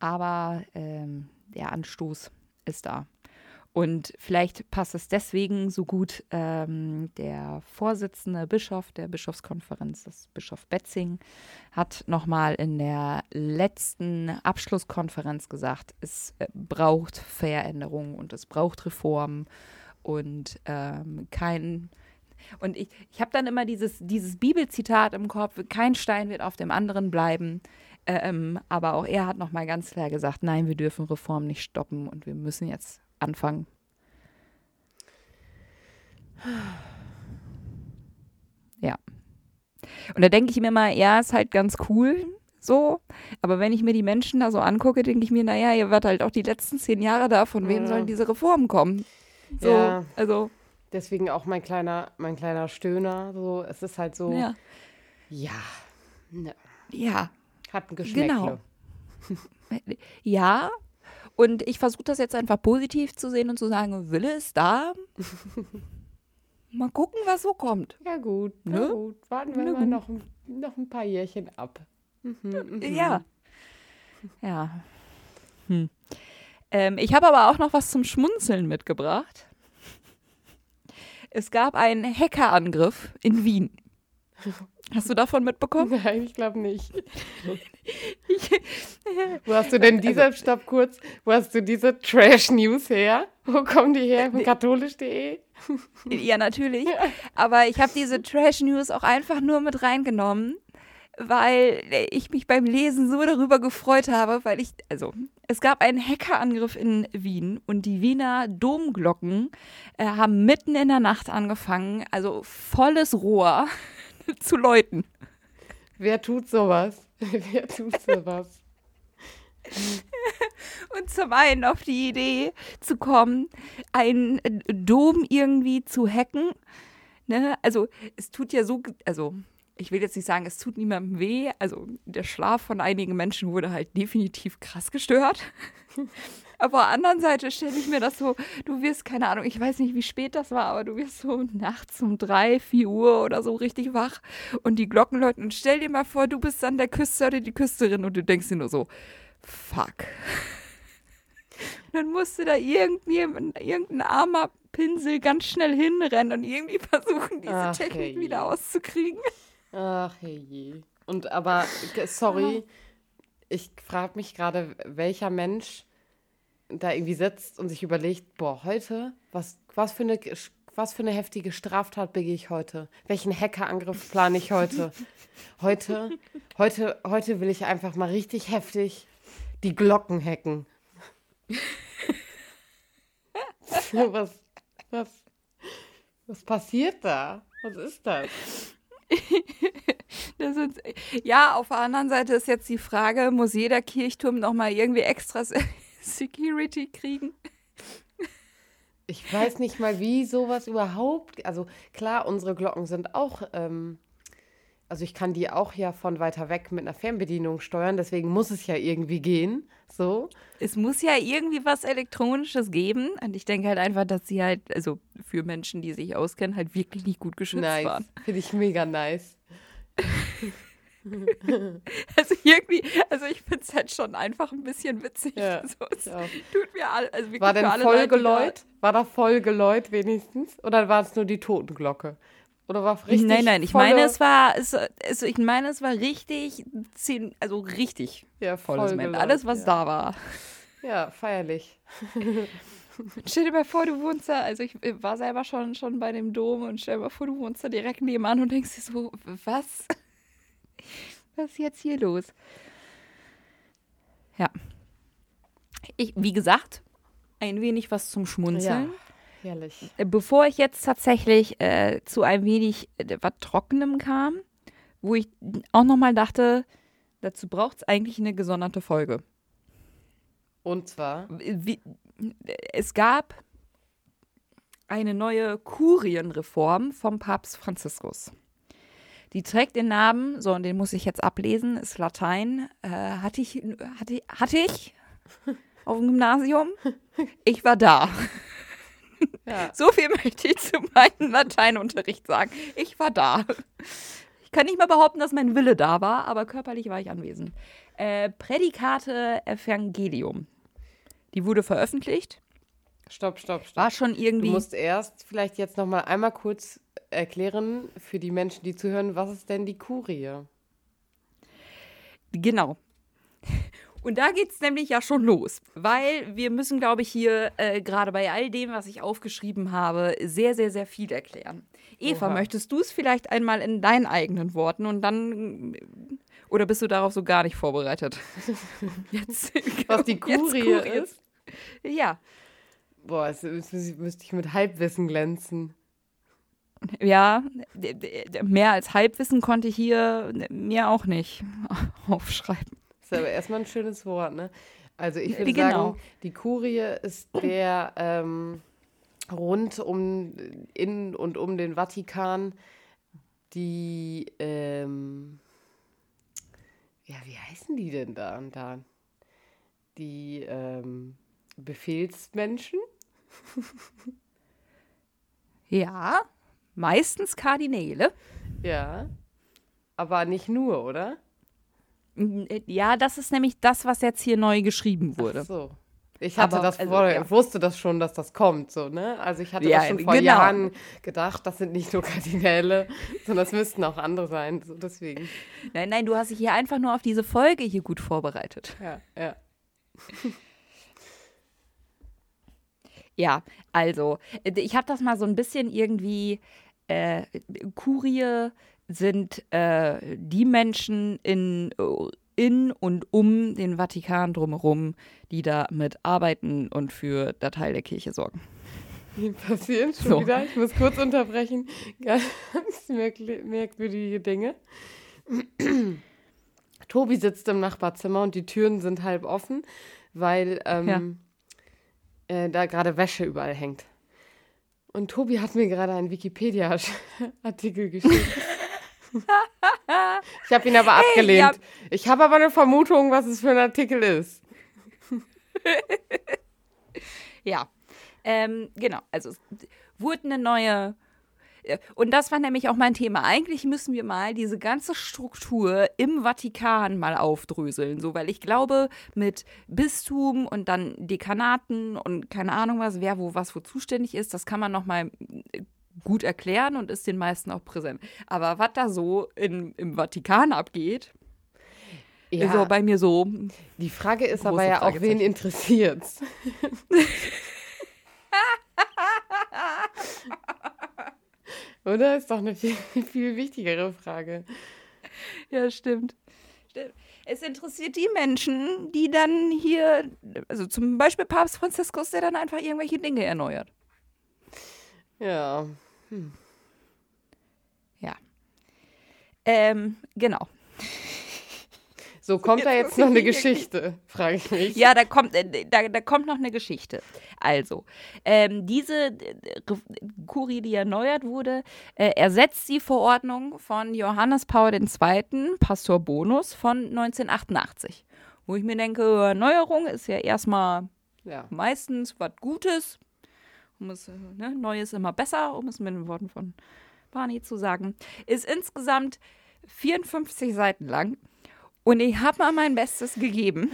[SPEAKER 1] Aber ähm, der Anstoß ist da. Und vielleicht passt es deswegen so gut. Ähm, der Vorsitzende Bischof der Bischofskonferenz, das Bischof Betzing, hat nochmal in der letzten Abschlusskonferenz gesagt, es äh, braucht Veränderungen und es braucht Reformen und ähm, kein. Und ich, ich habe dann immer dieses, dieses Bibelzitat im Kopf, kein Stein wird auf dem anderen bleiben. Ähm, aber auch er hat nochmal ganz klar gesagt, nein, wir dürfen Reformen nicht stoppen und wir müssen jetzt anfangen. Ja. Und da denke ich mir immer, ja, ist halt ganz cool so. Aber wenn ich mir die Menschen da so angucke, denke ich mir, naja, ihr wart halt auch die letzten zehn Jahre da, von wem
[SPEAKER 2] Ja.
[SPEAKER 1] sollen diese Reformen kommen? So,
[SPEAKER 2] Ja.
[SPEAKER 1] also,
[SPEAKER 2] Deswegen auch mein kleiner, mein kleiner Stöhner. So, es ist halt so, ja,
[SPEAKER 1] ja.
[SPEAKER 2] ne,
[SPEAKER 1] Ja,
[SPEAKER 2] hat ein Geschmäckle.
[SPEAKER 1] Genau. ja. Und ich versuche das jetzt einfach positiv zu sehen und zu sagen, Wille ist da. Mal gucken, was so kommt.
[SPEAKER 2] Ja gut,
[SPEAKER 1] Ne?
[SPEAKER 2] na gut. Warten wir
[SPEAKER 1] Na
[SPEAKER 2] mal
[SPEAKER 1] gut.
[SPEAKER 2] noch, ein- noch ein paar Jährchen ab. Mhm, mhm.
[SPEAKER 1] Ja. Ja. Hm. Ähm, ich habe aber auch noch was zum Schmunzeln mitgebracht. Es gab einen Hackerangriff in Wien. Hast du davon mitbekommen?
[SPEAKER 2] Nein, ich glaube nicht.
[SPEAKER 1] Ich,
[SPEAKER 2] Wo hast du denn
[SPEAKER 1] Also
[SPEAKER 2] diese, stopp kurz, wo hast du diese Trash-News her? Wo kommen die her? Von katholisch.de?
[SPEAKER 1] ja, natürlich. Aber ich habe diese Trash-News auch einfach nur mit reingenommen, weil ich mich beim Lesen so darüber gefreut habe, weil ich, also, es gab einen Hackerangriff in Wien und die Wiener Domglocken äh, haben mitten in der Nacht angefangen, also volles Rohr zu läuten.
[SPEAKER 2] Wer tut sowas? Wer tut sowas?
[SPEAKER 1] Und zum einen auf die Idee zu kommen, einen Dom irgendwie zu hacken. Ne? Also es tut ja so, also ich will jetzt nicht sagen, es tut niemandem weh. Also der Schlaf von einigen Menschen wurde halt definitiv krass gestört. Auf der anderen Seite stelle ich mir das so, du wirst, keine Ahnung, ich weiß nicht, wie spät das war, aber du wirst so nachts um drei, vier Uhr oder so richtig wach und die Glocken läuten und stell dir mal vor, du bist dann der Küster oder die Küsterin und du denkst dir nur so, fuck. dann musste da irgendjemand, irgendein armer Pinsel ganz schnell hinrennen und irgendwie versuchen, diese
[SPEAKER 2] Ach,
[SPEAKER 1] Technik
[SPEAKER 2] hey.
[SPEAKER 1] wieder auszukriegen.
[SPEAKER 2] Ach je. Und aber, sorry, ich frage mich gerade, welcher Mensch da irgendwie sitzt und sich überlegt, boah, heute, was, was, für eine, was für eine heftige Straftat begehe ich heute? Welchen Hackerangriff plane ich heute? Heute, heute, heute will ich einfach mal richtig heftig die Glocken hacken. was, was, was passiert da? Was ist das?
[SPEAKER 1] Das ist, ja, auf der anderen Seite ist jetzt die Frage, muss jeder Kirchturm nochmal irgendwie extra Security kriegen?
[SPEAKER 2] Ich weiß nicht mal, wie sowas überhaupt. Also klar, unsere Glocken sind auch. Ähm, also ich kann die auch ja von weiter weg mit einer Fernbedienung steuern, deswegen muss es ja irgendwie gehen. So.
[SPEAKER 1] Es muss ja irgendwie was Elektronisches geben. Und ich denke halt einfach, dass sie halt, also für Menschen, die sich auskennen, halt wirklich nicht gut geschützt
[SPEAKER 2] Nice.
[SPEAKER 1] waren.
[SPEAKER 2] Finde ich mega nice.
[SPEAKER 1] Also irgendwie, also ich finde es halt schon einfach ein bisschen witzig.
[SPEAKER 2] Ja,
[SPEAKER 1] so, es
[SPEAKER 2] auch.
[SPEAKER 1] tut mir all, also
[SPEAKER 2] War denn Vollgeläut? War da Vollgeläut wenigstens? Oder war es nur die Totenglocke? Oder war richtig
[SPEAKER 1] Nein, nein, ich meine, es war, es, also ich meine, es war richtig, zehn, also richtig
[SPEAKER 2] ja,
[SPEAKER 1] volles Moment. Alles, was
[SPEAKER 2] ja.
[SPEAKER 1] da war.
[SPEAKER 2] Ja, feierlich.
[SPEAKER 1] Stell dir mal vor, du wohnst da, also ich war selber schon, schon bei dem Dom und stell dir mal vor, du wohnst da direkt nebenan und denkst dir so, was? Was ist jetzt hier los? Ja. Ich, wie gesagt, ein wenig was zum Schmunzeln.
[SPEAKER 2] Herrlich.
[SPEAKER 1] Äh, Bevor ich jetzt tatsächlich äh, zu ein wenig äh, was Trockenem kam, wo ich auch nochmal dachte, dazu braucht es eigentlich eine gesonderte Folge.
[SPEAKER 2] Und zwar,
[SPEAKER 1] Wie, es gab eine neue Kurienreform vom Papst Franziskus. Die trägt den Namen, so, und den muss ich jetzt ablesen, ist Latein. Äh, hatte, ich, hatte, hatte ich auf dem Gymnasium? Ich war da.
[SPEAKER 2] ja,
[SPEAKER 1] So viel möchte ich zu meinem Lateinunterricht sagen. Ich war da. Ich kann nicht mal behaupten, dass mein Wille da war, aber körperlich war ich anwesend. Äh, Prädikate Evangelium. Die wurde veröffentlicht.
[SPEAKER 2] stopp, stopp, stopp.
[SPEAKER 1] War schon
[SPEAKER 2] Du
[SPEAKER 1] irgendwie.
[SPEAKER 2] musst erst vielleicht jetzt noch mal einmal kurz erklären für die Menschen, die zuhören, was ist denn die Kurie?
[SPEAKER 1] Genau. Und da geht es nämlich ja schon los, weil wir müssen, glaube ich, hier äh, gerade bei all dem, was ich aufgeschrieben habe, sehr, sehr, sehr viel erklären. Eva,
[SPEAKER 2] Oha.
[SPEAKER 1] möchtest du es vielleicht einmal in deinen eigenen Worten und dann. Oder bist du darauf so gar nicht vorbereitet? Jetzt,
[SPEAKER 2] Was die
[SPEAKER 1] jetzt
[SPEAKER 2] Kurie
[SPEAKER 1] Kurie.
[SPEAKER 2] ist?
[SPEAKER 1] Ja,
[SPEAKER 2] Boah, es müsste ich mit Halbwissen glänzen.
[SPEAKER 1] Ja, mehr als Halbwissen konnte ich hier mir auch nicht aufschreiben.
[SPEAKER 2] Ist aber erstmal ein schönes Wort, ne? Also ich würde
[SPEAKER 1] Genau.
[SPEAKER 2] sagen, die Kurie ist der ähm, rund um in und um den Vatikan die ähm, ja, wie heißen die denn da und da? Die ähm, Befehlsmenschen?
[SPEAKER 1] Ja, meistens Kardinäle.
[SPEAKER 2] Ja. Aber nicht nur, oder?
[SPEAKER 1] Ja, das ist nämlich das, was jetzt hier neu geschrieben wurde.
[SPEAKER 2] Ach so. Ich hatte
[SPEAKER 1] Aber,
[SPEAKER 2] das
[SPEAKER 1] also,
[SPEAKER 2] vorher,
[SPEAKER 1] ja.
[SPEAKER 2] wusste das schon, dass das kommt, so, ne? Also ich hatte
[SPEAKER 1] Ja,
[SPEAKER 2] das schon vor
[SPEAKER 1] genau.
[SPEAKER 2] Jahren gedacht, das sind nicht nur Kardinäle, sondern es müssten auch andere sein, so deswegen.
[SPEAKER 1] Nein, nein, du hast dich hier einfach nur auf diese Folge hier gut vorbereitet.
[SPEAKER 2] Ja, ja.
[SPEAKER 1] Ja, also, äh, ich habe das mal so ein bisschen irgendwie. Äh, Kurie sind äh, die Menschen in, in und um den Vatikan drumherum, die da mit arbeiten und für der Teil der Kirche sorgen.
[SPEAKER 2] Hier passieren schon
[SPEAKER 1] So.
[SPEAKER 2] wieder. Ich muss kurz unterbrechen. Ganz merkwürdige Dinge. Tobi sitzt im Nachbarzimmer und die Türen sind halb offen, weil ähm, äh, da gerade Wäsche überall hängt. Und Tobi hat mir gerade einen Wikipedia-Artikel geschickt. ich habe ihn aber abgelehnt.
[SPEAKER 1] ja.
[SPEAKER 2] Ich habe aber eine Vermutung, was es für ein Artikel ist.
[SPEAKER 1] Ja, ähm, genau. Also es wurde eine neue. Äh, Und das war nämlich auch mein Thema. Eigentlich müssen wir mal diese ganze Struktur im Vatikan mal aufdröseln. So, weil ich glaube, mit Bistum und dann Dekanaten und keine Ahnung was, wer wo was wo zuständig ist, das kann man nochmal gut erklären und ist den meisten auch präsent. Aber was da so in, im Vatikan abgeht, ist auch bei mir so.
[SPEAKER 2] die Frage ist aber ja auch, wen interessiert's? Oder? Ist doch eine viel, viel wichtigere Frage.
[SPEAKER 1] Ja, stimmt. stimmt. Es interessiert die Menschen, die dann hier, also zum Beispiel Papst Franziskus, der dann einfach irgendwelche Dinge erneuert.
[SPEAKER 2] Ja.
[SPEAKER 1] Ja. Ähm, genau.
[SPEAKER 2] So, kommt da
[SPEAKER 1] jetzt
[SPEAKER 2] noch eine Geschichte, frage ich mich.
[SPEAKER 1] Ja, da kommt, äh, da, da kommt noch eine Geschichte. Also, ähm, diese äh, Kurie, die erneuert wurde, äh, ersetzt die Verordnung von Johannes Paul II., Pastor Bonus, von 1988. Wo ich mir denke, Erneuerung ist ja erstmal
[SPEAKER 2] Ja.
[SPEAKER 1] meistens was Gutes. Um es, äh, ne, Neues immer besser, um es mit den Worten von Barney zu sagen. Ist insgesamt 54 Seiten lang. Und ich habe mal mein Bestes gegeben,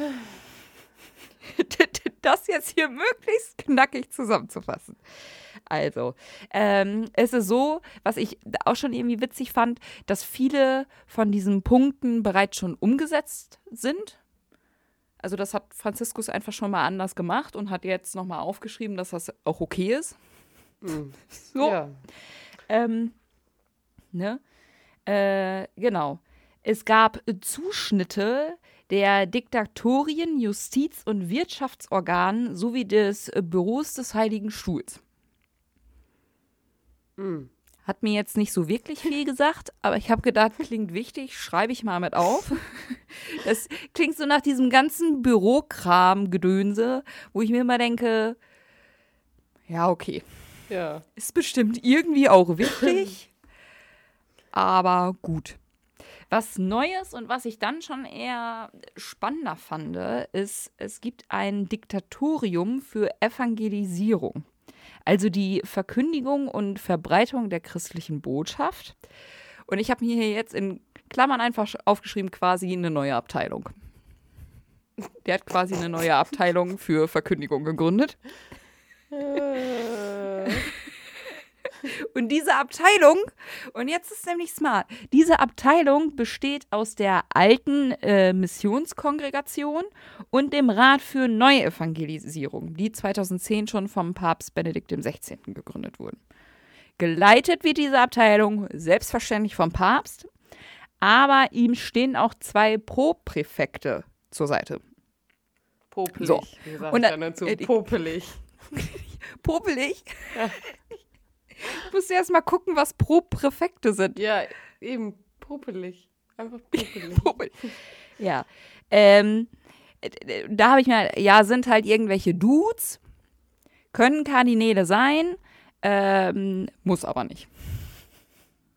[SPEAKER 1] das jetzt hier möglichst knackig zusammenzufassen. Also, ähm, es ist so, was ich auch schon irgendwie witzig fand, dass viele von diesen Punkten bereits schon umgesetzt sind. Also das hat Franziskus einfach schon mal anders gemacht und hat jetzt nochmal aufgeschrieben, dass das auch okay ist.
[SPEAKER 2] Hm.
[SPEAKER 1] So,
[SPEAKER 2] Ja.
[SPEAKER 1] ähm, ne? Äh, genau. Es gab Zuschnitte der Diktatorien, Justiz- und Wirtschaftsorganen sowie des Büros des Heiligen Stuhls.
[SPEAKER 2] Hm.
[SPEAKER 1] Hat mir jetzt nicht so wirklich viel gesagt, aber ich habe gedacht, klingt wichtig, schreibe ich mal mit auf. Das klingt so nach diesem ganzen Bürokram-Gedönse, wo ich mir immer denke, ja, okay,
[SPEAKER 2] Ja.
[SPEAKER 1] ist bestimmt irgendwie auch wichtig, aber gut. Was Neues und was ich dann schon eher spannender fand, ist, es gibt ein Diktatorium für Evangelisierung. Also die Verkündigung und Verbreitung der christlichen Botschaft. Und ich habe mir hier jetzt in Klammern einfach aufgeschrieben, quasi eine neue Abteilung. Der hat quasi eine neue Abteilung für Verkündigung gegründet. Und diese Abteilung, und jetzt ist es nämlich smart, diese Abteilung besteht aus der alten äh, Missionskongregation und dem Rat für Neuevangelisierung, die 2010 schon vom Papst Benedikt XVI. gegründet wurden. Geleitet wird diese Abteilung selbstverständlich vom Papst, aber ihm stehen auch zwei Pro-Präfekte zur Seite.
[SPEAKER 2] popelig.
[SPEAKER 1] So.
[SPEAKER 2] Wie sagt
[SPEAKER 1] Und dann-
[SPEAKER 2] dazu?
[SPEAKER 1] äh,
[SPEAKER 2] popelig.
[SPEAKER 1] Popelig. Ich muss erst mal gucken, was Pro-Präfekte sind.
[SPEAKER 2] Ja, eben, popelig. Einfach popelig.
[SPEAKER 1] Popel. Ja. Ähm, äh, da habe ich mir, ja, sind halt irgendwelche Dudes, können Kardinäle sein, ähm, muss aber nicht.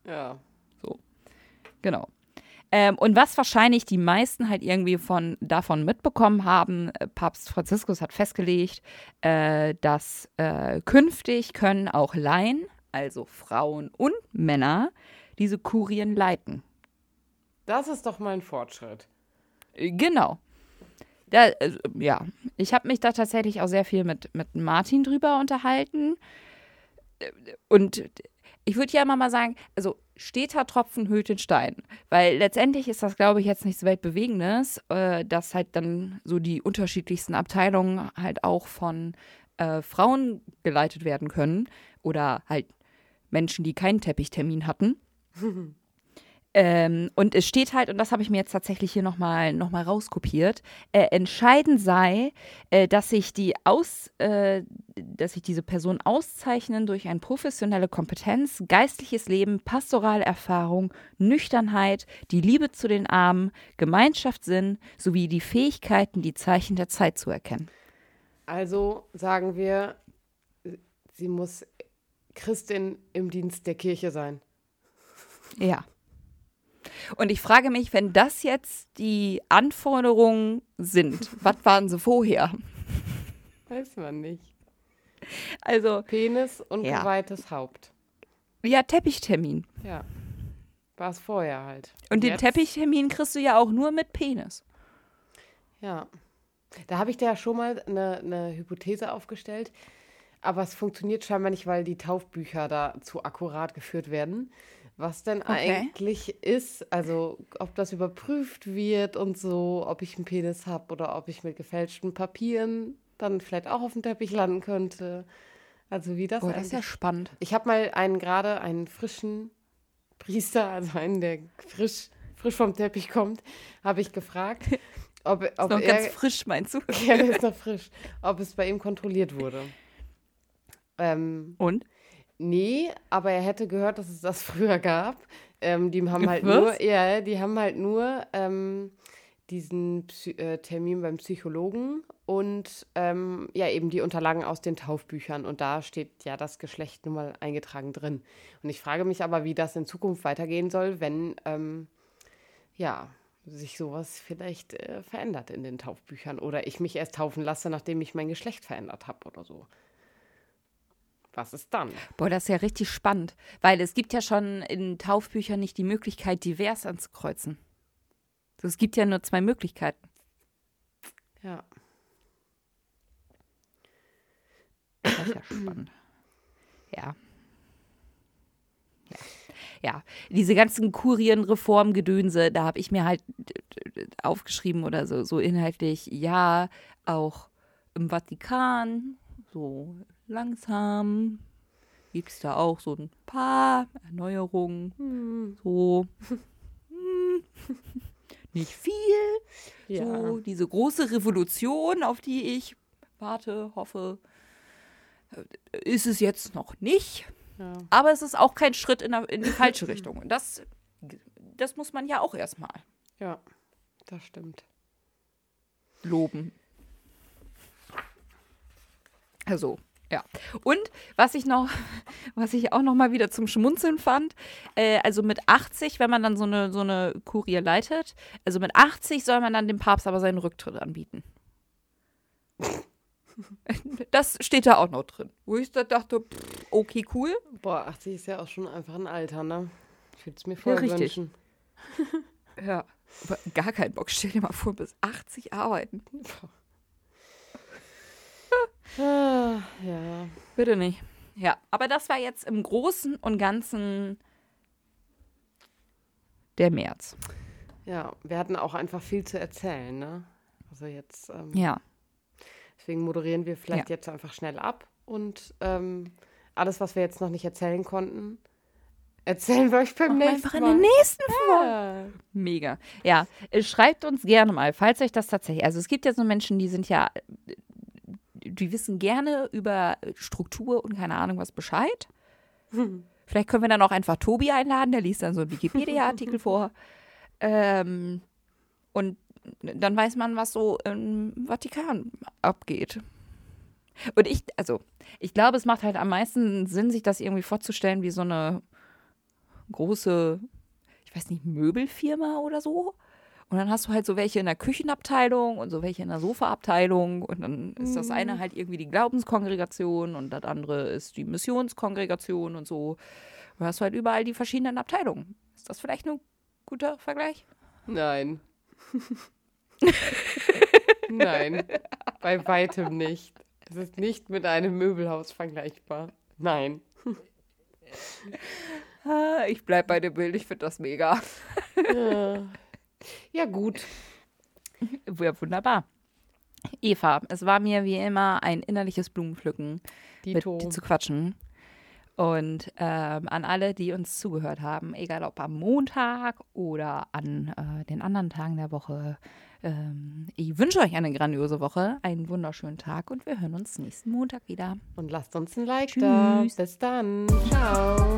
[SPEAKER 2] ja.
[SPEAKER 1] Genau. Ähm, und was wahrscheinlich die meisten halt irgendwie von, davon mitbekommen haben, äh, Papst Franziskus hat festgelegt, äh, dass äh, künftig können auch Laien, also Frauen und Männer, diese Kurien leiten.
[SPEAKER 2] Das ist doch mal ein Fortschritt.
[SPEAKER 1] Äh, Genau. Da, äh, ja, ich habe mich da tatsächlich auch sehr viel mit, mit Martin drüber unterhalten. Äh, Und ich würde ja immer mal sagen, also steter Tropfen hüllt den Stein. Weil letztendlich ist das, glaube ich, jetzt nichts Weltbewegendes, äh, dass halt dann so die unterschiedlichsten Abteilungen halt auch von äh, Frauen geleitet werden können. Oder halt Menschen, die keinen Teppichtermin hatten. Ähm, und es steht halt, und das habe ich mir jetzt tatsächlich hier nochmal noch mal rauskopiert, äh, entscheidend sei, äh, dass sich die aus, äh, dass sich diese Personen auszeichnen durch eine professionelle Kompetenz, geistliches Leben, pastorale Erfahrung, Nüchternheit, die Liebe zu den Armen, Gemeinschaftssinn sowie die Fähigkeiten, die Zeichen der Zeit zu erkennen.
[SPEAKER 2] Also sagen wir, sie muss Christin im Dienst der Kirche sein.
[SPEAKER 1] Ja. Und ich frage mich, wenn das jetzt die Anforderungen sind, was waren sie vorher?
[SPEAKER 2] Weiß man nicht.
[SPEAKER 1] Also,
[SPEAKER 2] Penis und
[SPEAKER 1] Ja.
[SPEAKER 2] geweihtes Haupt.
[SPEAKER 1] ja, Teppichtermin.
[SPEAKER 2] Ja. War es vorher halt.
[SPEAKER 1] Und den
[SPEAKER 2] Jetzt-
[SPEAKER 1] Teppichtermin kriegst du ja auch nur mit Penis.
[SPEAKER 2] Ja. Da habe ich dir ja schon mal eine, eine Hypothese aufgestellt. Aber es funktioniert scheinbar nicht, weil die Taufbücher da zu akkurat geführt werden. Was denn
[SPEAKER 1] Okay.
[SPEAKER 2] eigentlich ist, also ob das überprüft wird und so, ob ich einen Penis habe oder ob ich mit gefälschten Papieren dann vielleicht auch auf dem Teppich landen könnte. Also wie das
[SPEAKER 1] Boah, das ist ja spannend.
[SPEAKER 2] Ich habe mal einen gerade, einen frischen Priester, also einen, der frisch, frisch vom Teppich kommt, habe ich gefragt, ob, ob
[SPEAKER 1] Noch
[SPEAKER 2] er,
[SPEAKER 1] ganz frisch, meinst du?
[SPEAKER 2] ja, der ist noch frisch, ob es bei ihm kontrolliert wurde. Ähm,
[SPEAKER 1] Und?
[SPEAKER 2] nee, aber er hätte gehört, dass es das früher gab. Ähm, die haben halt
[SPEAKER 1] Was?
[SPEAKER 2] nur, ja, die haben halt nur ähm, diesen Psy äh, Termin beim Psychologen und ähm, ja, eben die Unterlagen aus den Taufbüchern. Und da steht ja das Geschlecht nun mal eingetragen drin. Und ich frage mich aber, wie das in Zukunft weitergehen soll, wenn ähm, ja, sich sowas vielleicht äh, verändert in den Taufbüchern oder ich mich erst taufen lasse, nachdem ich mein Geschlecht verändert habe oder so. Was ist dann?
[SPEAKER 1] Boah, das ist ja richtig spannend. Weil es gibt ja schon in Taufbüchern nicht die Möglichkeit, divers anzukreuzen. So, Es gibt ja nur zwei Möglichkeiten.
[SPEAKER 2] Ja.
[SPEAKER 1] Das ist ja spannend. Ja. Ja. Ja, diese ganzen Kurienreformgedönse, da habe ich mir halt aufgeschrieben oder so, so inhaltlich, ja, auch im Vatikan, so langsam gibt es da auch so ein paar Erneuerungen, so hm, nicht viel,
[SPEAKER 2] Ja.
[SPEAKER 1] so diese große Revolution, auf die ich warte, hoffe, äh, ist es jetzt noch nicht.
[SPEAKER 2] ja.
[SPEAKER 1] Aber es ist auch kein Schritt in, der- in die falsche Richtung. Und das, das muss man ja auch erstmal
[SPEAKER 2] Ja, das stimmt.
[SPEAKER 1] loben. Also, ja. Und was ich noch, was ich auch noch mal wieder zum Schmunzeln fand, äh, also mit 80, wenn man dann so eine, so eine Kurie leitet, also mit 80 soll man dann dem Papst aber seinen Rücktritt anbieten. Das steht da auch noch drin. Wo ich da dachte, okay, cool.
[SPEAKER 2] Boah, 80 ist ja auch schon einfach ein Alter, ne? Ich würde es mir voll
[SPEAKER 1] richtig.
[SPEAKER 2] wünschen.
[SPEAKER 1] Ja. Aber gar keinen Bock. Stell dir mal vor, bis 80 arbeiten.
[SPEAKER 2] Ah, ja.
[SPEAKER 1] Bitte nicht. Ja, aber das war jetzt im Großen und Ganzen der März.
[SPEAKER 2] Ja, wir hatten auch einfach viel zu erzählen, ne? Also jetzt, ähm,
[SPEAKER 1] Ja.
[SPEAKER 2] deswegen moderieren wir vielleicht
[SPEAKER 1] Ja.
[SPEAKER 2] jetzt einfach schnell ab und ähm, alles, was wir jetzt noch nicht erzählen konnten, erzählen wir euch beim nächsten
[SPEAKER 1] Einfach in
[SPEAKER 2] Mal.
[SPEAKER 1] der nächsten Folge.
[SPEAKER 2] Ja.
[SPEAKER 1] Mega. Ja, äh, schreibt uns gerne mal, falls euch das tatsächlich. Also es gibt ja so Menschen, die sind ja, die wissen gerne über Struktur und keine Ahnung was Bescheid. Vielleicht können wir dann auch einfach Tobi einladen, der liest dann so einen Wikipedia-Artikel vor. Ähm, und dann weiß man, was so im Vatikan abgeht. Und ich, also, ich glaube, es macht halt am meisten Sinn, sich das irgendwie vorzustellen wie so eine große, ich weiß nicht, Möbelfirma oder so. Und dann hast du halt so welche in der Küchenabteilung und so welche in der Sofaabteilung. Und dann ist das eine halt irgendwie die Glaubenskongregation und das andere ist die Missionskongregation und so. Du hast halt überall die verschiedenen Abteilungen. Ist das vielleicht ein guter Vergleich?
[SPEAKER 2] Nein. Nein, bei weitem nicht. Es ist nicht mit einem Möbelhaus vergleichbar. Nein.
[SPEAKER 1] Ah, Ich bleib bei dem Bild, ich finde das mega.
[SPEAKER 2] Ja, gut.
[SPEAKER 1] Ja, wunderbar. Eva, es war mir wie immer ein innerliches Blumenpflücken,
[SPEAKER 2] Dito.
[SPEAKER 1] mit dir zu quatschen. Und ähm, an alle, die uns zugehört haben, egal ob am Montag oder an äh, den anderen Tagen der Woche, ähm, ich wünsche euch eine grandiose Woche, einen wunderschönen Tag und wir hören uns nächsten Montag wieder.
[SPEAKER 2] Und lasst uns ein Like da.
[SPEAKER 1] Tschüss.
[SPEAKER 2] Bis dann. Ciao.